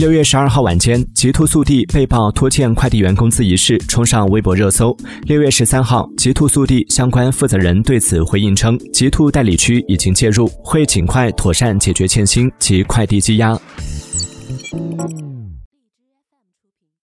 六月十二号晚间极兔速递被曝拖欠快递员工资一事冲上微博热搜。六月十三号极兔速递相关负责人对此回应称极兔代理区已经介入会尽快妥善解决欠薪及快递积压。